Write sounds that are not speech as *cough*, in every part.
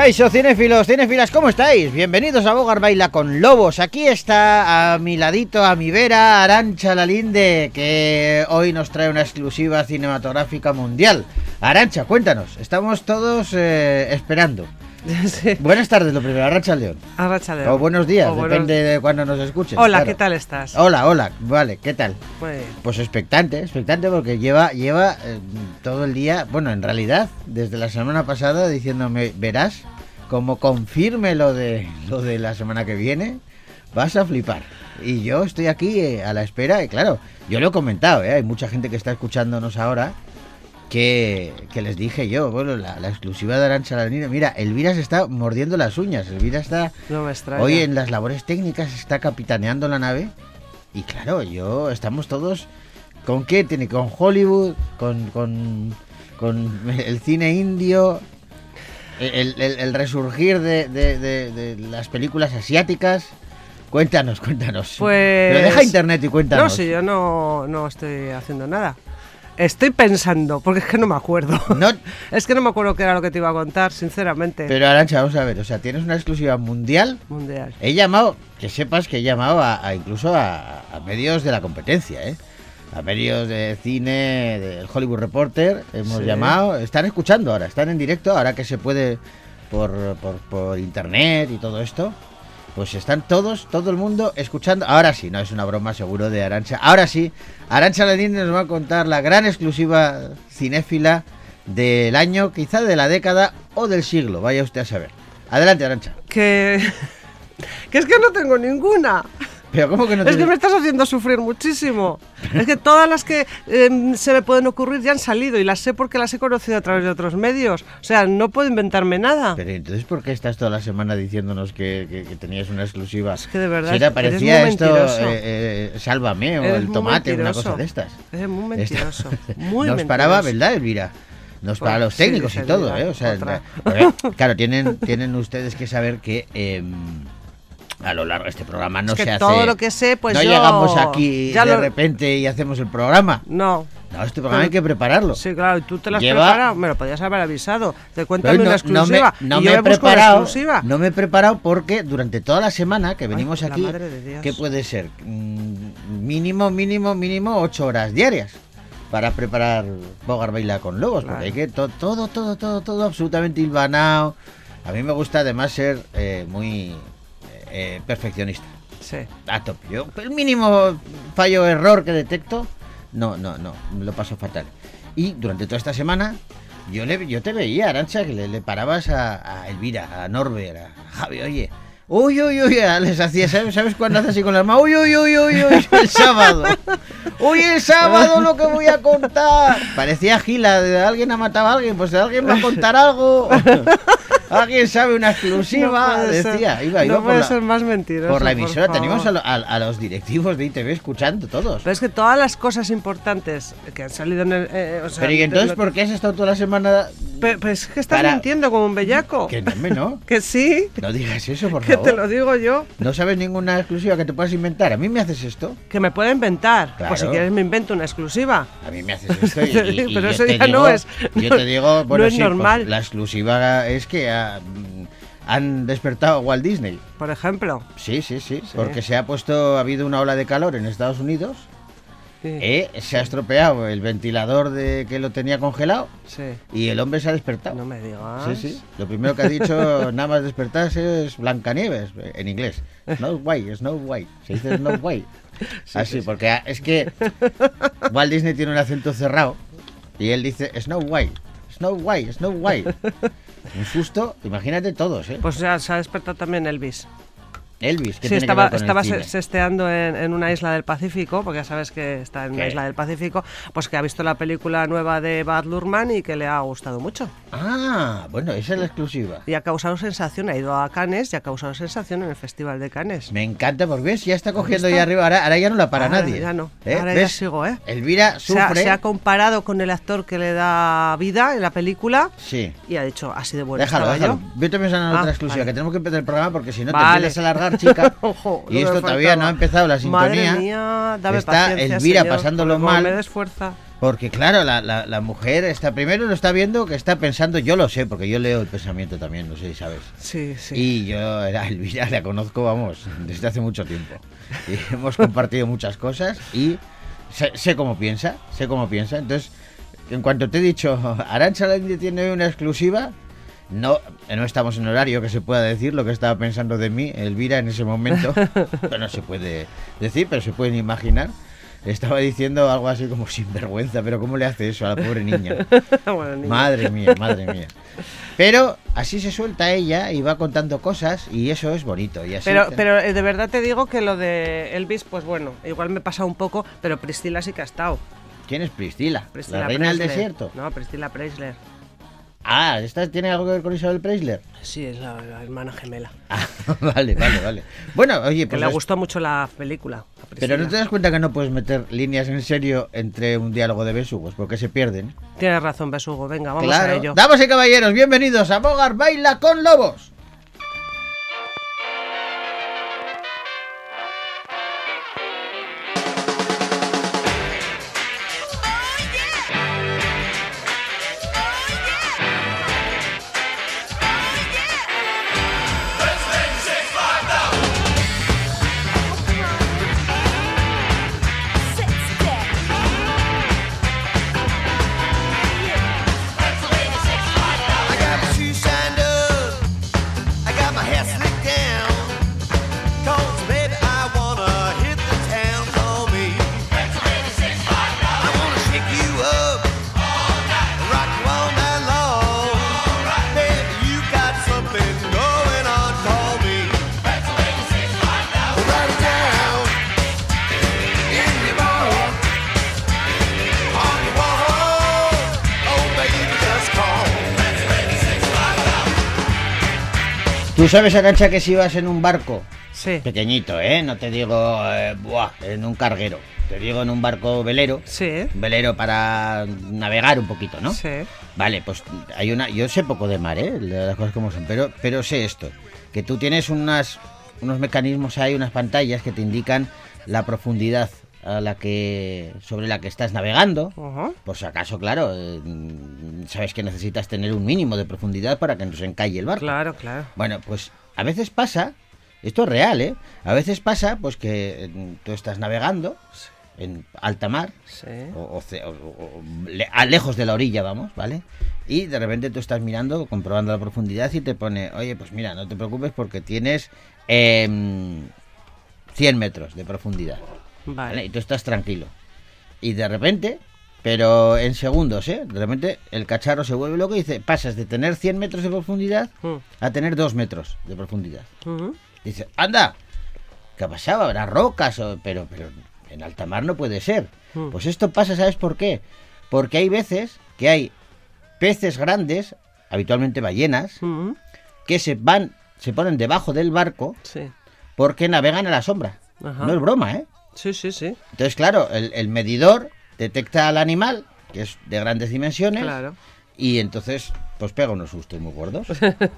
Caiso, cinéfilos, ¿cómo estáis? Bienvenidos a Bogar Baila con Lobos. Aquí está a mi ladito, a mi vera, Arancha Lalinde, que hoy nos trae una exclusiva cinematográfica mundial. Arancha, cuéntanos, estamos todos eh, esperando. *laughs* Sí. Buenas tardes, lo primero, Arancha León. Arracha León. O buenos días, O buenos- depende de cuando nos escuchen. Hola, claro. ¿qué tal estás? Hola, hola, vale, ¿qué tal? Pues, Pues expectante, expectante porque lleva, lleva eh, todo el día, bueno, en realidad, desde la semana pasada diciéndome, verás, como confirme lo de lo de la semana que viene, vas a flipar. Y yo estoy aquí eh, a la espera, y claro, yo lo he comentado, ¿eh? hay mucha gente que está escuchándonos ahora que, que les dije yo, bueno, la, la exclusiva de Arancha Lalina, mira, Elvira se está mordiendo las uñas, Elvira está no me extraña. Hoy en las labores técnicas está capitaneando la nave y claro, yo estamos todos con qué tiene con Hollywood, con con, con el cine indio, el, el- el resurgir de, de- de- de las películas asiáticas. Cuéntanos, cuéntanos. Pues- Pero deja internet y cuéntanos. No, si yo no, no estoy haciendo nada. Estoy pensando, porque es que no me acuerdo. No, *laughs* Es que no me acuerdo qué era lo que te iba a contar, sinceramente. pero Arancha, vamos a ver, o sea, tienes una exclusiva mundial. Mundial. He llamado, que sepas que he llamado a, a incluso a, a medios de la competencia, ¿eh? A medios de cine, del Hollywood Reporter, hemos Sí. llamado, están escuchando ahora, están en directo, ahora que se puede por, por, por internet y todo esto, pues están todos, todo el mundo escuchando. Ahora sí, no es una broma seguro de Arancha. Ahora sí, Arancha Ladín nos va a contar la gran exclusiva cinéfila del año, quizá de la década o del siglo, vaya usted a saber. Adelante, Arancha. Que... *laughs* que es que no tengo ninguna. Pero ¿cómo que no Es que me estás haciendo sufrir muchísimo. Es que todas las que em, se me pueden ocurrir ya han salido y las sé porque las he conocido a través de otros medios. O sea, no puedo inventarme nada. Pero entonces, ¿por qué estás toda la semana diciéndonos que, que- que tenías una exclusiva? Es que de verdad Si te eres parecía muy esto, eh, eh, Sálvame o Eres el tomate, una cosa de estas. Es muy mentiroso. *laughs* Muy Nos mentiroso. paraba, ¿verdad, Elvira? Nos para Pues los sí, técnicos y todo, ¿eh? O sea, claro, tienen, *laughs* tienen ustedes que saber que eh, a lo largo de este programa no Es que se hace. todo lo que sé, pues no yo llegamos aquí ya de lo- repente y hacemos el programa. No. No, este programa hay que prepararlo. Sí, claro, y tú te lo has Lleva- preparado. Me lo podías haber avisado. Te cuéntame Pero una exclusiva. No me, no y me yo he me preparado. No me he preparado porque durante toda la semana que venimos Ay, aquí. ¿qué puede ser? Mm, Mínimo, mínimo, mínimo ocho horas diarias para preparar Bogar Baila con Lobos. Claro. Porque hay que to- todo, todo, todo, todo absolutamente hilvanado. A mí me gusta además ser eh, muy eh, perfeccionista. Sí. A tope. Yo, el mínimo fallo error que detecto, no, no, no, lo paso fatal. Y durante toda esta semana, yo le, yo te veía, Arancha, que le, le parabas a, a Elvira, a Norbert, a Javi, oye. Uy, uy, uy, les hacía, ¿sabes, ¿sabes cuándo hace así con las manos? Uy, uy, uy, uy, uy, el sábado. *laughs* Uy, el sábado lo que voy a contar. Parecía Gila, de alguien ha matado a alguien, pues alguien va a contar algo. *laughs* Alguien sabe una exclusiva, No puede ser. decía. Iba, iba no por puede la- ser más mentiroso. por la emisora favor. tenemos a, a- a los directivos de ITV escuchando todos. Pero es que todas las cosas importantes que han salido en el. eh, o sea, Pero ¿y entonces lo- por qué has estado toda la semana? Pero, pero es que estás Para- mintiendo como un bellaco. Que no, hombre, no. *laughs* Que sí, No digas eso, por que te lo favor. digo yo. No sabes ninguna exclusiva que te puedas inventar. A mí me haces esto. Que me pueda inventar. Claro. Pues si quieres me invento una exclusiva. A mí me haces esto. Y, y- *laughs* y Pero eso ya digo, no es- Yo te digo, bueno, no es sí, pues, normal. la exclusiva es que ah, mm, han despertado a Walt Disney. Por ejemplo. Sí, sí, sí, Sí. Porque se ha puesto, ha habido una ola de calor en Estados Unidos. Sí. eh, se ha estropeado el ventilador de que lo tenía congelado. sí. Y el hombre se ha despertado. No me digas. Sí, sí. Lo primero que ha dicho *laughs* nada más despertarse es Blancanieves, en inglés. Snow White, Snow White. Se dice Snow White. *laughs* Así, porque a- es que *laughs* Walt Disney tiene un acento cerrado y él dice Snow White, Snow White, Snow White. Un susto, imagínate todos, ¿eh? Pues ya se ha despertado también Elvis. Elvis, que Sí, tiene estaba, que ver con estaba el cine? se- sesteando en, en una isla del Pacífico, porque ya sabes que está en una ¿Qué? isla del Pacífico, pues que ha visto la película nueva de Bad Luhrmann y que le ha gustado mucho. Ah, bueno, esa es la exclusiva. Y ha causado sensación, ha ido a Cannes y ha causado sensación en el Festival de Cannes. Me encanta porque ves, ya está cogiendo ya arriba, ahora, ahora ya no la para Ahora nadie. ya no, ¿Eh? ahora ya ¿Ves? sigo, ¿eh? Elvira Se ha, sufre. se ha comparado con el actor que le da vida en la película Sí. y ha dicho, así de bueno déjalo, déjalo. yo. Yo te voy a enseñar Ah, otra exclusiva, vale. que tenemos que empezar el programa porque si no te empiezas a alargar chica. *laughs* Ojo, y esto todavía no ha empezado la sintonía. Madre mía, dame Está Elvira señor, pasándolo como mal. me desfuerza. Porque claro, la, la- la mujer está primero lo está viendo que está pensando, yo lo sé, porque yo leo el pensamiento también, no sé si sabes. Sí, sí. Y yo a Elvira la conozco, vamos, desde hace mucho tiempo. Y *laughs* hemos compartido muchas cosas y sé, sé cómo piensa, sé cómo piensa. Entonces, en cuanto te he dicho, *laughs* Arancha tiene una exclusiva, no, no estamos en horario que se pueda decir lo que estaba pensando de mí, Elvira, en ese momento. *laughs* Pero no se puede decir, pero se pueden imaginar. Estaba diciendo algo así como sinvergüenza, pero ¿cómo le hace eso a la pobre niña? *laughs* Bueno, niña. Madre mía, madre mía. Pero así se suelta ella y va contando cosas y eso es bonito. Y así Pero, te- pero eh, de verdad te digo que lo de Elvis, pues bueno, igual me pasa un poco, pero Priscila sí que ha estado. ¿Quién es Priscila? Priscila ¿La reina del desierto? No, Priscila Preisler. Ah, ¿esta tiene algo que ver con Isabel Preisler? Sí, es la, la hermana gemela. Ah, *laughs* vale, vale, vale. Bueno, oye, Que pues le es- gustó mucho la película. Pero no te das cuenta que no puedes meter líneas en serio entre un diálogo de besugos, porque se pierden. Tienes razón, Besugo. Venga, vamos claro. a ello. Damas y caballeros, bienvenidos a Bogar Baila con Lobos. Sabes, Arancha, que si vas en un barco Sí, pequeñito, ¿eh? No te digo eh, buah, en un carguero, te digo en un barco velero, sí, un velero para navegar un poquito, ¿no? sí. Vale, pues hay una, yo sé poco de mar, ¿eh? De Las cosas como son, pero, pero sé esto, que tú tienes unas, unos mecanismos ahí, unas pantallas que te indican la profundidad a la que sobre la que estás navegando. Ujú. Por si acaso, claro, eh, sabes que necesitas tener un mínimo de profundidad para que no se encalle el barco. Claro, claro. Bueno, pues a veces pasa, esto es real, ¿eh? A veces pasa, pues que eh, tú estás navegando en alta mar, Sí. o, o ce- o- o- le- a lejos de la orilla, vamos, ¿vale? Y de repente tú estás mirando, comprobando la profundidad y te pone, oye, pues mira, no te preocupes porque tienes em, 100 metros de profundidad, ¿vale? Vale. Y tú estás tranquilo. Y de repente, pero en segundos, ¿eh? De repente el cacharro se vuelve loco y dice, pasas de tener 100 metros de profundidad Mm. a tener 2 metros de profundidad. Ujú. Dice, anda, ¿qué ha pasado? Habrá rocas, o- pero, pero en alta mar no puede ser. Mm. Pues esto pasa, ¿sabes por qué? Porque hay veces que hay peces grandes, habitualmente ballenas, que se van, se ponen debajo del barco Sí. porque navegan a la sombra. Ajá. No es broma, ¿eh? Sí, sí, sí. Entonces, claro, el, el medidor detecta al animal, que es de grandes dimensiones, Claro. y entonces, pues pega unos sustos muy gordos.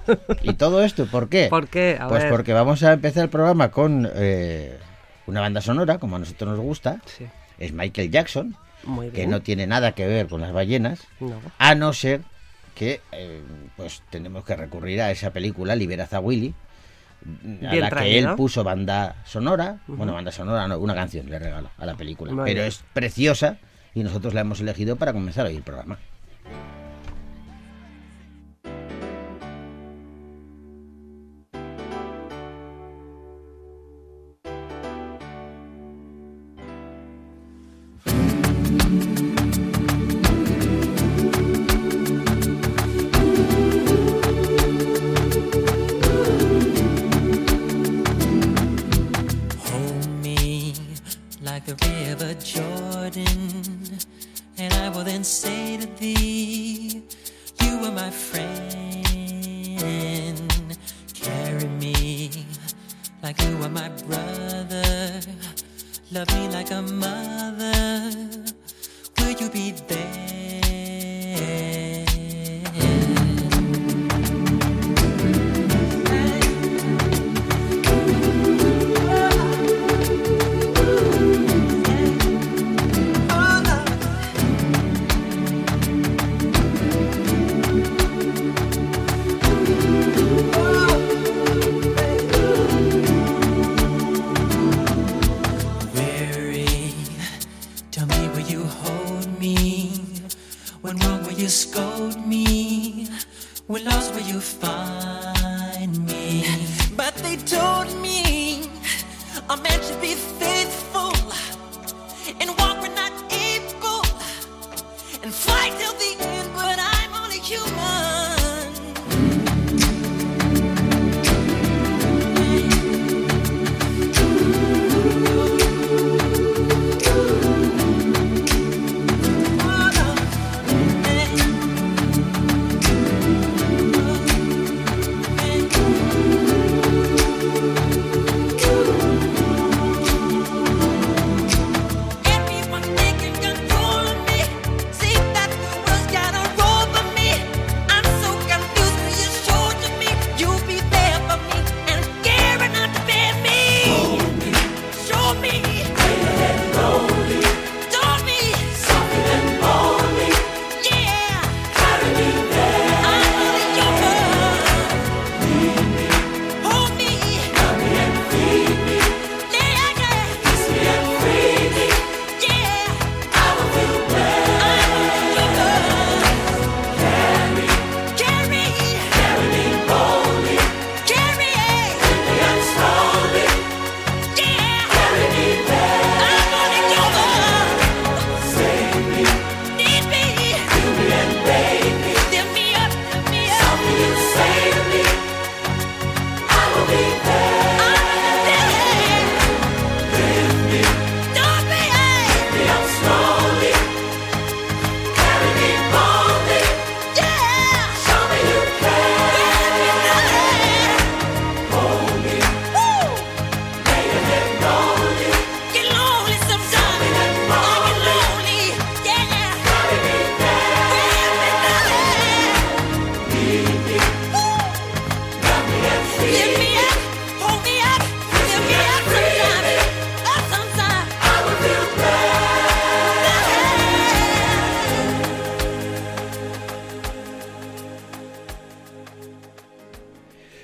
*laughs* ¿Y todo esto por qué? ¿Por qué? A pues ver. porque vamos a empezar el programa con eh, una banda sonora, como a nosotros nos gusta. Sí. Es Michael Jackson, Muy que bien. no tiene nada que ver con las ballenas, No. a no ser que eh, pues tenemos que recurrir a esa película, Liberaz a Willy, a Bien la que él puso banda sonora, bueno, banda sonora, no, una canción le regalo a la película, Muy pero bien. es preciosa y nosotros la hemos elegido para comenzar hoy el programa. Friend. Carry me like you are my brother. Love me like a mother.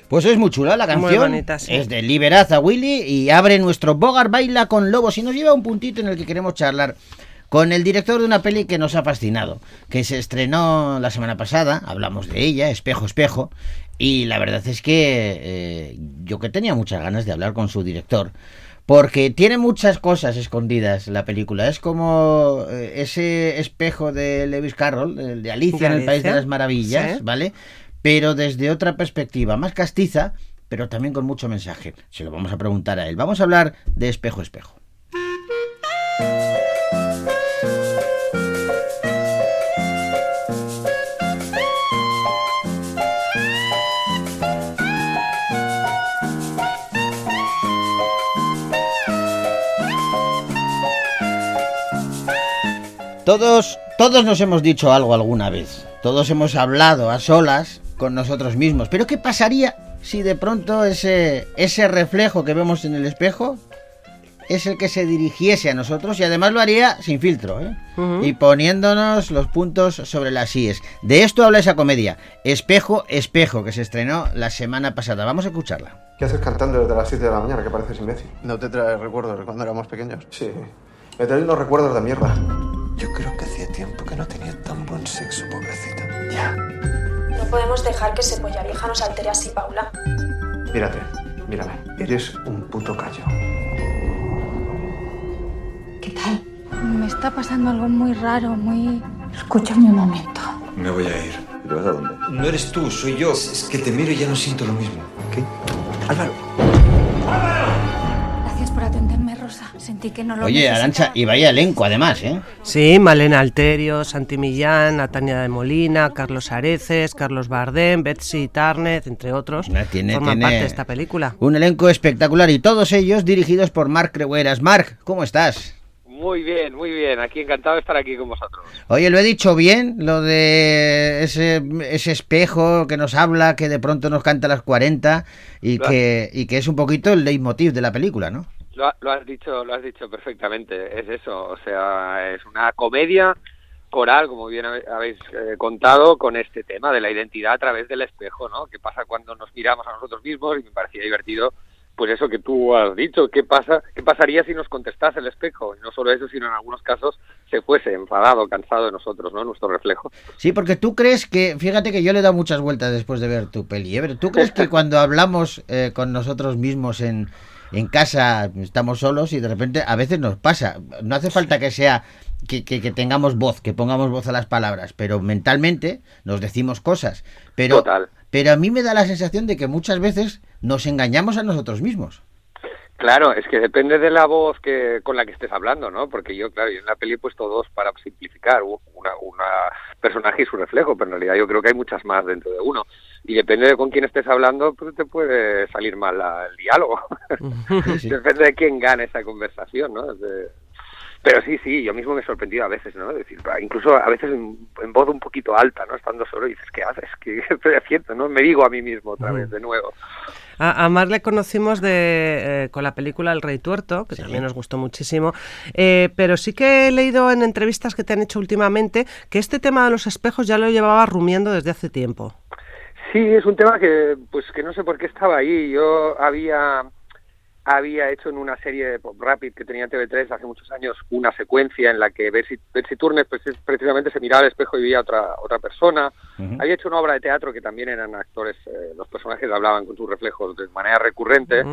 Pues es muy chula la Muy canción. bonita, sí. Es de Liberad a Willy y abre nuestro Bogart Baila con Lobos y nos lleva a un puntito en el que queremos charlar con el director de una peli que nos ha fascinado, que se estrenó la semana pasada, hablamos de ella, Espejo, Espejo, y la verdad es que eh, yo que tenía muchas ganas de hablar con su director. Porque tiene muchas cosas escondidas la película. Es como eh, ese espejo de Lewis Carroll, el de Alicia en el País de las Maravillas, sí. ¿vale? Pero desde otra perspectiva, más castiza, pero también con mucho mensaje. Se lo vamos a preguntar a él. Vamos a hablar de espejo, espejo. Todos, todos nos hemos dicho algo alguna vez. Todos hemos hablado a solas con nosotros mismos. Pero ¿qué pasaría si de pronto ese, ese reflejo que vemos en el espejo es el que se dirigiese a nosotros y además lo haría sin filtro, ¿eh? Y poniéndonos los puntos sobre las IES. De esto habla esa comedia, Espejo, Espejo, que se estrenó la semana pasada. Vamos a escucharla. ¿Qué haces cantando desde las 7 de la mañana? Que pareces imbécil. ¿No te trae recuerdos de cuando éramos pequeños? Sí. Me traen unos recuerdos de mierda. Yo creo que hacía tiempo que no tenía tan buen sexo, pobrecita. Ya. No podemos dejar que ese polla vieja nos altere así, Paula. Mírate, mírame. Eres un puto callo. ¿Qué tal? Me está pasando algo muy raro, muy... Escúchame un momento. Me voy a ir. ¿Te vas a dónde? No eres tú, soy yo. Es que te miro y ya no siento lo mismo. ¿Qué? Álvaro. Rosa. Sentí que no lo Oye. Arancha, y vaya elenco además, ¿eh? Sí, Malena Alterio, Santi Millán, Natania de Molina, Carlos Areces, Carlos Bardem, Betsy Tarnet, entre otros, No, tiene- forman tiene- parte de esta película. Un elenco espectacular y todos ellos dirigidos por Marc Crehueras. Marc, ¿cómo estás? Muy bien, muy bien. Aquí encantado de estar aquí con vosotros. Oye, lo he dicho bien, lo de ese, ese espejo que nos habla, que de pronto nos canta a las 40 y Claro. que, y que es un poquito el leitmotiv de la película, ¿no? Lo, lo has dicho, lo has dicho perfectamente. Es eso, o sea, es una comedia coral, como bien habéis eh, contado, con este tema de la identidad a través del espejo, ¿no? ¿Qué pasa cuando nos miramos a nosotros mismos? Y me parecía divertido, pues eso que tú has dicho. ¿Qué pasa? ¿Qué pasaría si nos contestase el espejo? Y no solo eso, sino en algunos casos se fuese enfadado, cansado de nosotros, ¿no? Nuestro reflejo. Sí, porque tú crees que, fíjate que yo le he dado muchas vueltas después de ver tu peli, ¿eh? pero tú crees que *laughs* cuando hablamos eh, con nosotros mismos en, en casa estamos solos y de repente a veces nos pasa, no hace falta que sea que, que- que tengamos voz, que pongamos voz a las palabras, pero mentalmente nos decimos cosas, pero, Total. pero a mí me da la sensación de que muchas veces nos engañamos a nosotros mismos. Claro, es que depende de la voz que con la que estés hablando, ¿no? Porque yo, claro, yo en la peli he puesto dos para simplificar, una, una personaje y su reflejo, pero en realidad yo creo que hay muchas más dentro de uno. Y depende de con quién estés hablando, pues te puede salir mal la- el diálogo. *laughs* Depende de quién gane esa conversación, ¿no? De- Pero sí, sí, yo mismo me he sorprendido a veces, ¿no? Es decir, incluso a veces en, en voz un poquito alta, ¿no? Estando solo y dices, ¿qué haces? ¿Qué estoy haciendo? ¿no? Me digo a mí mismo otra vez, de nuevo. A, a Mar le conocimos de, eh, con la película El Rey Tuerto, que Sí. también nos gustó muchísimo, eh, pero sí que he leído en entrevistas que te han hecho últimamente que este tema de los espejos ya lo llevaba rumiando desde hace tiempo. Sí, es un tema que, pues, que no sé por qué estaba ahí. Yo había había hecho en una serie Pop Rapid que tenía TV3 hace muchos años una secuencia en la que Betsy, Betsy Turner pues, precisamente se miraba al espejo y veía a otra otra persona. Había hecho una obra de teatro que también eran actores, eh, los personajes hablaban con sus reflejos de manera recurrente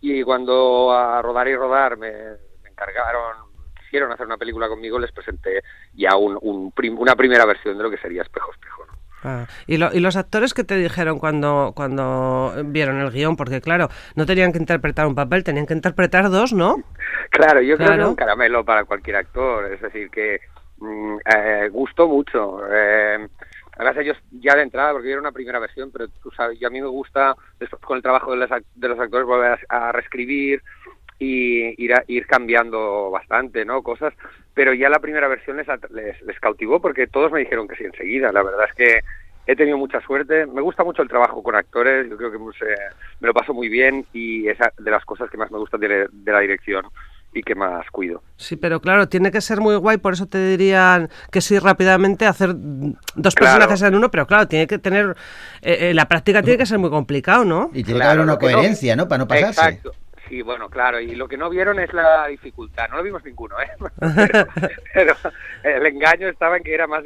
y cuando a rodar y rodar me, me encargaron, quisieron hacer una película conmigo, les presenté ya un, un prim- una primera versión de lo que sería Espejo Espejo. ¿no? Ah, ¿Y, lo- y los actores que te dijeron cuando, cuando vieron el guion? Porque claro, no tenían que interpretar un papel, tenían que interpretar dos, ¿no? Claro, yo creo que Claro. es un caramelo para cualquier actor, es decir, que mm, eh, gustó mucho. Eh, además ellos ya de entrada, porque era una primera versión, pero tú sabes, y a mí me gusta después con el trabajo de los, de los actores volver a, a reescribir y ir, a- ir cambiando bastante, ¿no? Cosas, pero ya la primera versión les, at- les, les cautivó porque todos me dijeron que sí enseguida. La verdad es que he tenido mucha suerte. Me gusta mucho el trabajo con actores. Yo creo que pues, eh, me lo paso muy bien y es de las cosas que más me gustan de, de la dirección. y que más cuido. Sí, pero claro, tiene que ser muy guay, por eso te dirían que sí rápidamente hacer dos Claro. personajes en uno, pero claro, tiene que tener, eh, eh, la práctica tiene que ser muy complicado, ¿no? Y tiene que Claro, haber una que no- coherencia, ¿no? Para no pasarse. Exacto. Sí, bueno, claro, y lo que no vieron es la dificultad, no lo vimos ninguno, ¿eh? *laughs* *laughs* Pero, pero el engaño estaba en que era más,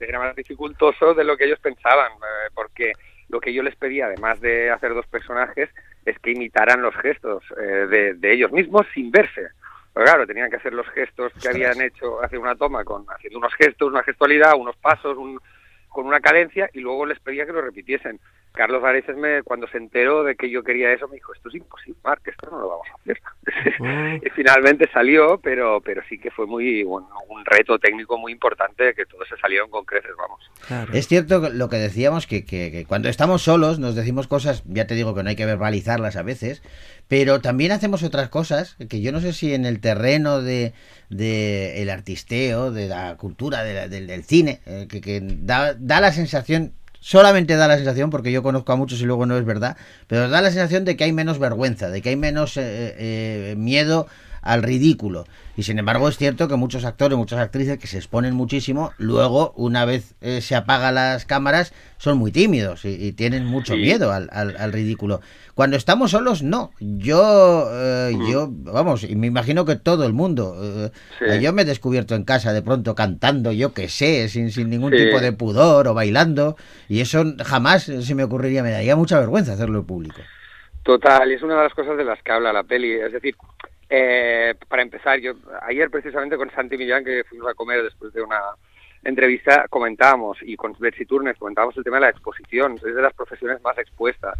era más dificultoso de lo que ellos pensaban, eh, porque lo que yo les pedía, además de hacer dos personajes, es que imitaran los gestos eh, de, de ellos mismos sin verse. Pero claro, tenían que hacer los gestos que habían hecho hace una toma, con haciendo unos gestos, una gestualidad, unos pasos, un, con una cadencia, y luego les pedía que lo repitiesen. Carlos Areces, me, cuando se enteró de que yo quería eso, me dijo, esto es imposible, Marc, esto no lo vamos a hacer. *laughs* *laughs* y finalmente salió, pero pero sí que fue muy un, un reto técnico muy importante, que todos se salieron con creces, vamos. Es cierto lo que decíamos, que, que- que cuando estamos solos nos decimos cosas, ya te digo que no hay que verbalizarlas a veces, pero también hacemos otras cosas que yo no sé si en el terreno de, de el artisteo, de la cultura, de la- del, del cine, eh, que, que da, da la sensación, solamente da la sensación, porque yo conozco a muchos y luego no es verdad, pero da la sensación de que hay menos vergüenza, de que hay menos eh, eh, miedo al ridículo. Y sin embargo es cierto que muchos actores, muchas actrices que se exponen muchísimo, luego una vez eh, se apagan las cámaras son muy tímidos y, y tienen mucho Sí. miedo al, al- al ridículo. Cuando estamos solos, no. Yo, eh, yo, vamos, y me imagino que todo el mundo. eh, Sí. Yo me he descubierto en casa de pronto cantando, yo que sé, sin, sin ningún Sí. tipo de pudor o bailando. Y eso jamás se me ocurriría, me daría mucha vergüenza hacerlo en público. Total, y es una de las cosas de las que habla la peli. Es decir, eh, para empezar, yo ayer precisamente con Santi Millán, que fuimos a comer después de una entrevista, comentábamos, y con Betsy Turnes comentábamos el tema de la exposición, es de las profesiones más expuestas.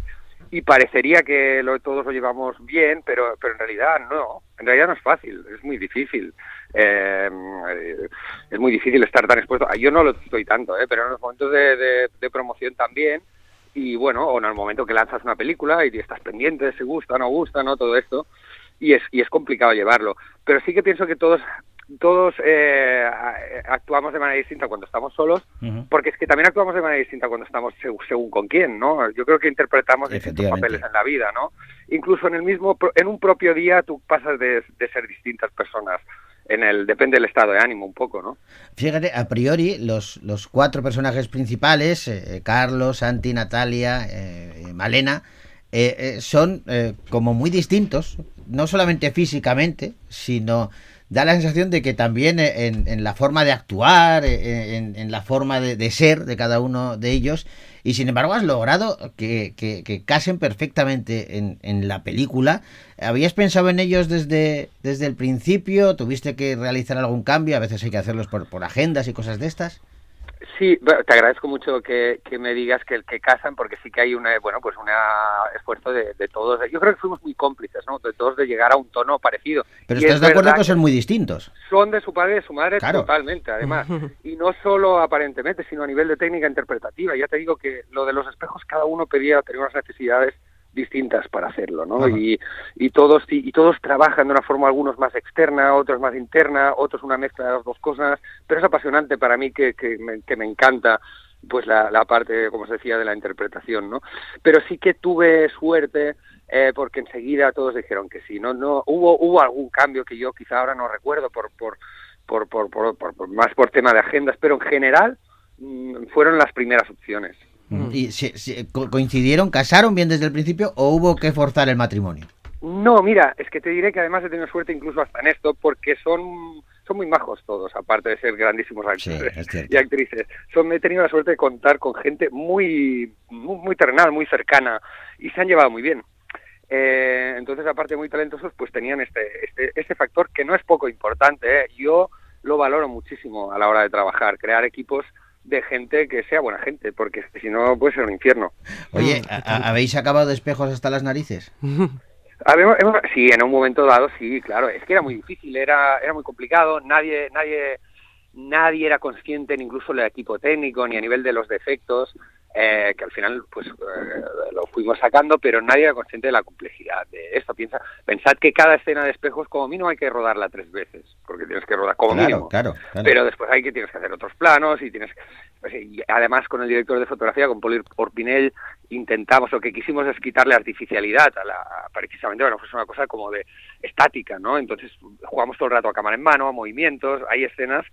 Y parecería que lo, todos lo llevamos bien, pero, pero en realidad no. En realidad no es fácil, es muy difícil. Eh, eh, es muy difícil estar tan expuesto. Yo no lo estoy tanto, eh, pero en los momentos de, promoción también y bueno, o en el momento que lanzas una película y estás pendiente de si gusta no gusta, ¿no? Todo esto, y es, y es complicado llevarlo. Pero sí que pienso que todos todos eh, actuamos de manera distinta cuando estamos solos, porque es que también actuamos de manera distinta cuando estamos seg- según con quién, ¿no? Yo creo que interpretamos distintos papeles en la vida, ¿no? Incluso en el mismo, en un propio día tú pasas de, de ser distintas personas. En el, depende del estado de ánimo un poco, ¿no? Fíjate, a priori, los, los cuatro personajes principales, eh, Carlos, Santi, Natalia, eh, eh, Malena, eh, eh, son eh, como muy distintos, no solamente físicamente, sino da la sensación de que también en, la forma de actuar, eh, en, la forma de, de ser de cada uno de ellos, y sin embargo has logrado que, que- que casen perfectamente en, en la película. ¿Habías pensado en ellos desde, desde el principio? ¿Tuviste que realizar algún cambio? A veces hay que hacerlos por, por agendas y cosas de estas. Sí, bueno, te agradezco mucho que, que me digas que el que casan, porque sí que hay un bueno, pues un esfuerzo de, de todos. Yo creo que fuimos muy cómplices, ¿no? De todos de llegar a un tono parecido. Pero Y estás es de acuerdo verdad que son muy distintos. son de su padre y de su madre Claro. totalmente, además. Y no solo aparentemente, sino a nivel de técnica interpretativa. Ya te digo que lo de los espejos, cada uno pedía, tenía unas necesidades distintas para hacerlo, ¿no? Y, y todos y, y todos trabajan de una forma, algunos más externa, otros más interna, otros una mezcla de las dos cosas, pero es apasionante para mí que, que, me, que me encanta pues la, la parte, como se decía, de la interpretación, ¿no? Pero sí que tuve suerte eh, porque enseguida todos dijeron que sí, ¿no? no hubo, hubo algún cambio que yo quizá ahora no recuerdo por, por, por, por, por- por- por- más por tema de agendas, pero en general mm, fueron las primeras opciones. ¿Y se- se- co- coincidieron, casaron bien desde el principio o hubo que forzar el matrimonio? No, mira, es que te diré que además he tenido suerte incluso hasta en esto, porque son, son muy majos todos, aparte de ser grandísimos actores y actrices. Son, he tenido la suerte de contar con gente muy, muy, muy terrenal, muy cercana, y se han llevado muy bien. Eh, entonces, aparte de muy talentosos, pues tenían este, este, este factor que no es poco importante. ¿eh? Yo lo valoro muchísimo a la hora de trabajar, crear equipos de gente que sea buena gente, porque si no puede ser un infierno. Oye, ¿a- a- ¿habéis acabado de espejos hasta las narices? *laughs* Sí, en un momento dado, sí, claro. Es que era muy difícil, era, era muy complicado. Nadie, nadie, nadie era consciente, ni incluso el equipo técnico, ni a nivel de los defectos, eh, que al final, pues, eh, lo fuimos sacando, pero nadie era consciente de la complejidad de esto. Piensa, pensad que cada escena de espejos, como mínimo, hay que rodarla tres veces, porque tienes que rodar como Claro, mínimo. claro, claro. Pero después hay que tienes que hacer otros planos y tienes pues, y además con el director de fotografía con Paul Orpinell intentamos o que quisimos es quitarle artificialidad a la precisamente bueno pues una cosa como de estática no entonces jugamos todo el rato a cámara en mano a movimientos hay escenas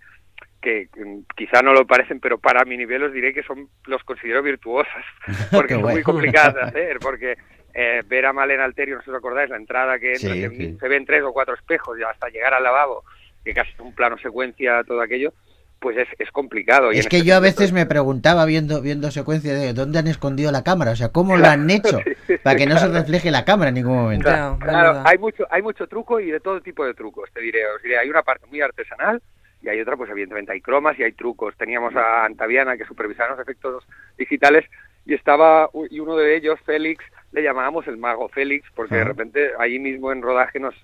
que quizá no lo parecen pero para mi nivel os diré que son los considero virtuosas *laughs* porque son muy complicadas de hacer porque eh, ver a Malena Alterio no sé si os acordáis la entrada que entra Sí, que sí. se ven tres o cuatro espejos y hasta llegar al lavabo que casi es un plano secuencia todo aquello pues es, es complicado y Es que este yo a veces me preguntaba viendo viendo secuencias de dónde han escondido la cámara, o sea, cómo lo han hecho *laughs* para que no se refleje la cámara en ningún momento. Claro, claro, hay mucho, hay mucho truco y de todo tipo de trucos, te diré. Os diré, hay una parte muy artesanal y hay otra, pues evidentemente hay cromas y hay trucos. Teníamos a Antaviana que supervisaba los efectos digitales y estaba, y uno de ellos, Félix, le llamábamos el mago Félix, porque de repente allí mismo en rodaje nos,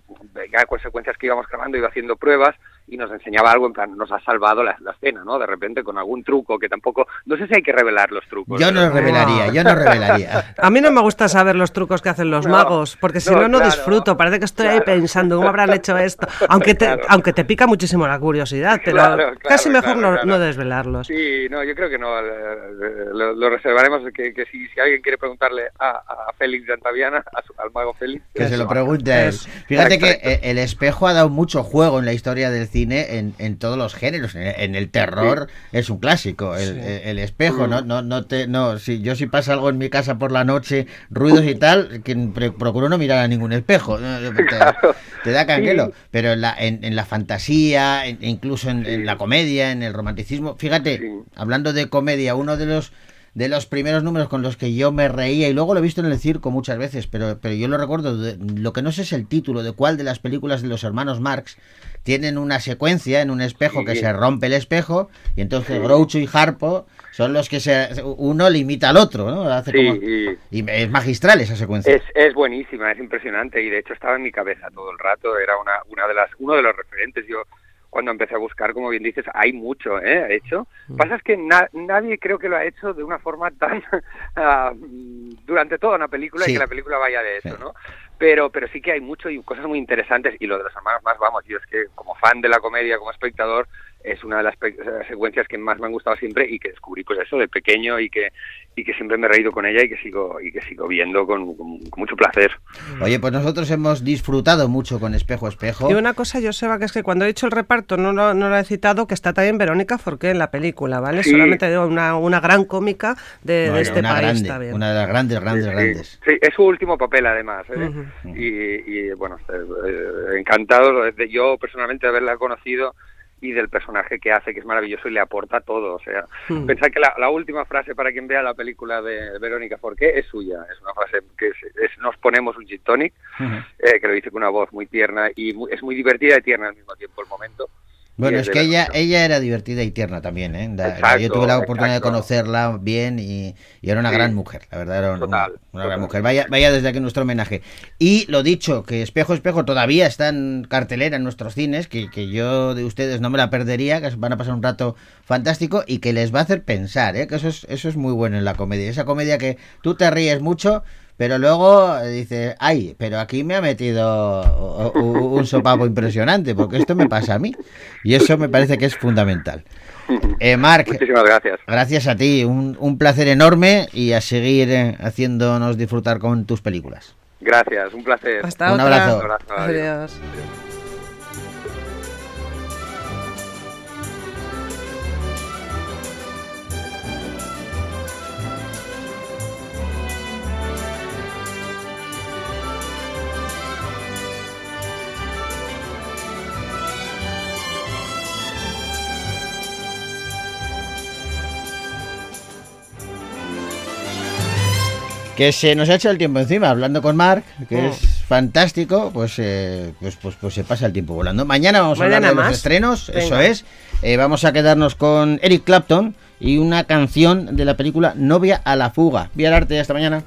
ya consecuencias que íbamos grabando, iba haciendo pruebas y nos enseñaba algo, en plan, nos ha salvado la, la escena, ¿no? De repente con algún truco que tampoco, no sé si hay que revelar los trucos. Yo no pero- revelaría, yo no revelaría. A mí no me gusta saber los trucos que hacen los No, magos, porque si no, no, no claro, disfruto. Parece que estoy ahí claro. pensando cómo habrán hecho esto. *laughs* Aunque te, Claro. aunque te pica muchísimo la curiosidad, pero Claro, claro, casi mejor claro, no, claro. no desvelarlos. Sí, no, yo creo que no. eh, Lo, lo reservaremos. Que, que si, si alguien quiere preguntarle a, a Félix de Antaviana, a su- al mago Félix, Que se lo pregunte a él. Eso. Fíjate que Exacto. eh, el espejo ha dado mucho juego en la historia del cine en, en todos los géneros. En, en el terror es un clásico, el, el- el espejo, ¿no? No, no te, no, si yo si pasa algo en mi casa por la noche, ruidos y tal, que procuro no mirar a ningún espejo. ¿no? Te, Claro. te da canguelo. Sí. Pero en la, en, en la fantasía, incluso en, la comedia, en el romanticismo. Fíjate, Sí. hablando de comedia, uno de los de los primeros números con los que yo me reía y luego lo he visto en el circo muchas veces, pero, pero yo lo recuerdo, de- lo que no sé es el título de cuál de las películas de los hermanos Marx tienen una secuencia en un espejo que Sí. se rompe el espejo y entonces Groucho y Harpo son los que se uno le imita al otro, ¿no? Hace Sí, como- y y es magistral esa secuencia. es, es buenísima, es impresionante y de hecho estaba en mi cabeza todo el rato. Era una, una de las, uno de los referentes. Yo cuando empecé a buscar, como bien dices, hay mucho ¿eh? hecho. Pasa es que na- nadie creo que lo ha hecho de una forma tan *laughs* ah, durante toda una película Sí. y que la película vaya de eso, Sí. ¿no? Pero, pero sí que hay mucho y cosas muy interesantes y lo de los hermanos más, vamos, yo es que como fan de la comedia, como espectador, es una de las secuencias que más me han gustado siempre y que descubrí pues eso de pequeño y que y que siempre me he reído con ella y que sigo y que sigo viendo con, con- con mucho placer. Oye, pues nosotros hemos disfrutado mucho con Espejo Espejo. Y una cosa, Joseba, que es que cuando he dicho el reparto no lo, no lo he citado, que está también Verónica Forqué en la película, ¿vale? Sí. Solamente digo una, una gran cómica de, este una país grande, también. una de las grandes, grandes, Sí, grandes. sí, es su último papel además. ¿eh? Y, y, bueno, eh, eh, encantado de yo personalmente de haberla conocido y del personaje que hace, que es maravilloso y le aporta todo. O sea, Mm. pensar que la, la última frase para quien vea la película de Verónica Forqué es suya. Es una frase que es, es, nos ponemos un gin tonic, Ujú. eh, que lo dice con una voz muy tierna y muy- es muy divertida y tierna al mismo tiempo el momento. Bueno, es que ella, ella era divertida y tierna también, ¿eh? Exacto, yo tuve la oportunidad exacto. de conocerla bien y, y era una Sí. gran mujer, la verdad, era un- Total, una gran mujer. Vaya, vaya desde aquí nuestro homenaje. Y lo dicho, que Espejo Espejo todavía está en cartelera en nuestros cines, que, que yo de ustedes no me la perdería, que van a pasar un rato fantástico y que les va a hacer pensar, ¿eh? Que eso es, eso es muy bueno en la comedia. Esa comedia que tú te ríes mucho, pero luego eh, dices, ay, pero aquí me ha metido un sopapo impresionante, porque esto me pasa a mí. Y eso me parece que es fundamental. Eh, Marc, Muchísimas gracias. gracias a ti, un, un placer enorme y a seguir eh, haciéndonos disfrutar con tus películas. Gracias, un placer. Hasta Un otra. abrazo. Un abrazo, adiós. Adiós. Que se nos ha hecho el tiempo encima, hablando con Marc, que Oh. es fantástico, pues, eh, pues, pues, pues se pasa el tiempo volando. Mañana vamos a hablar de más. los estrenos, Venga. eso es. Eh, vamos a quedarnos con Eric Clapton y una canción de la película Novia a la fuga. Vía el arte, hasta mañana.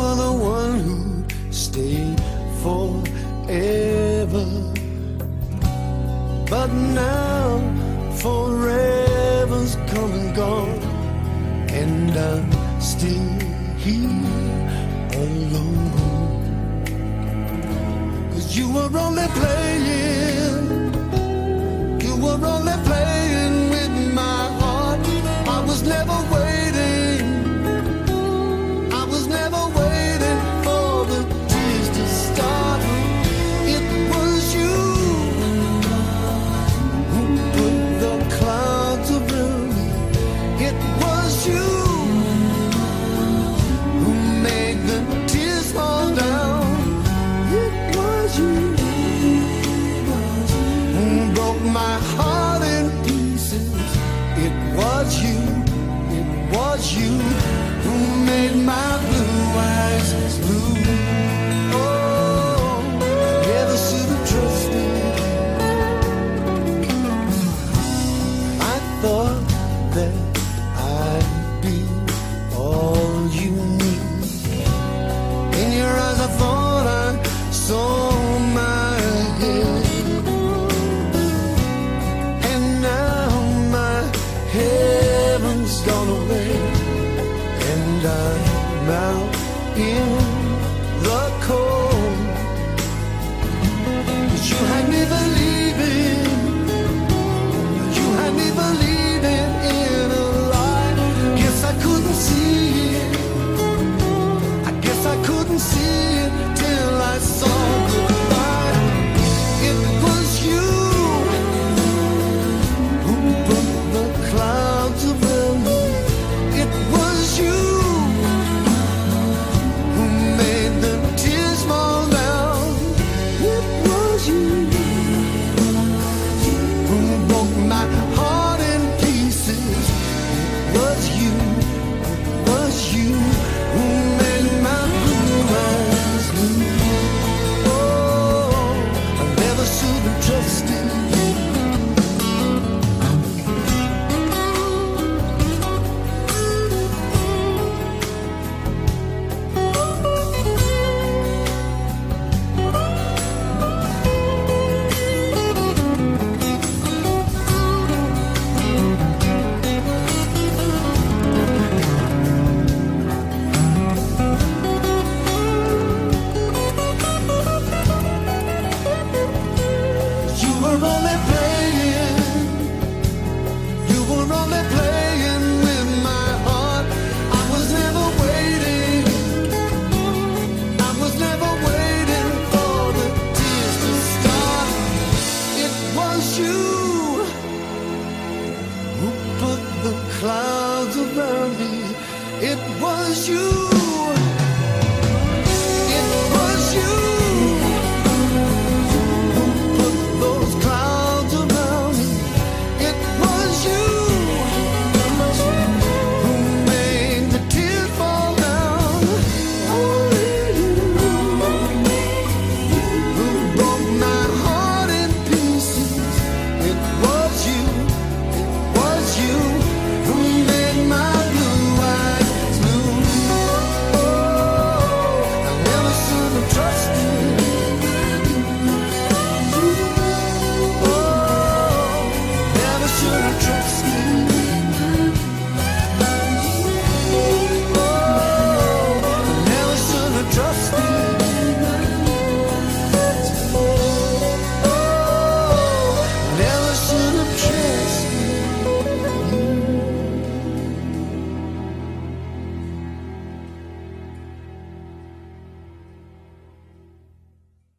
were the one who stayed forever. But now forever's come and gone, and I'm still here alone. Cause you were only playing, you were only playing.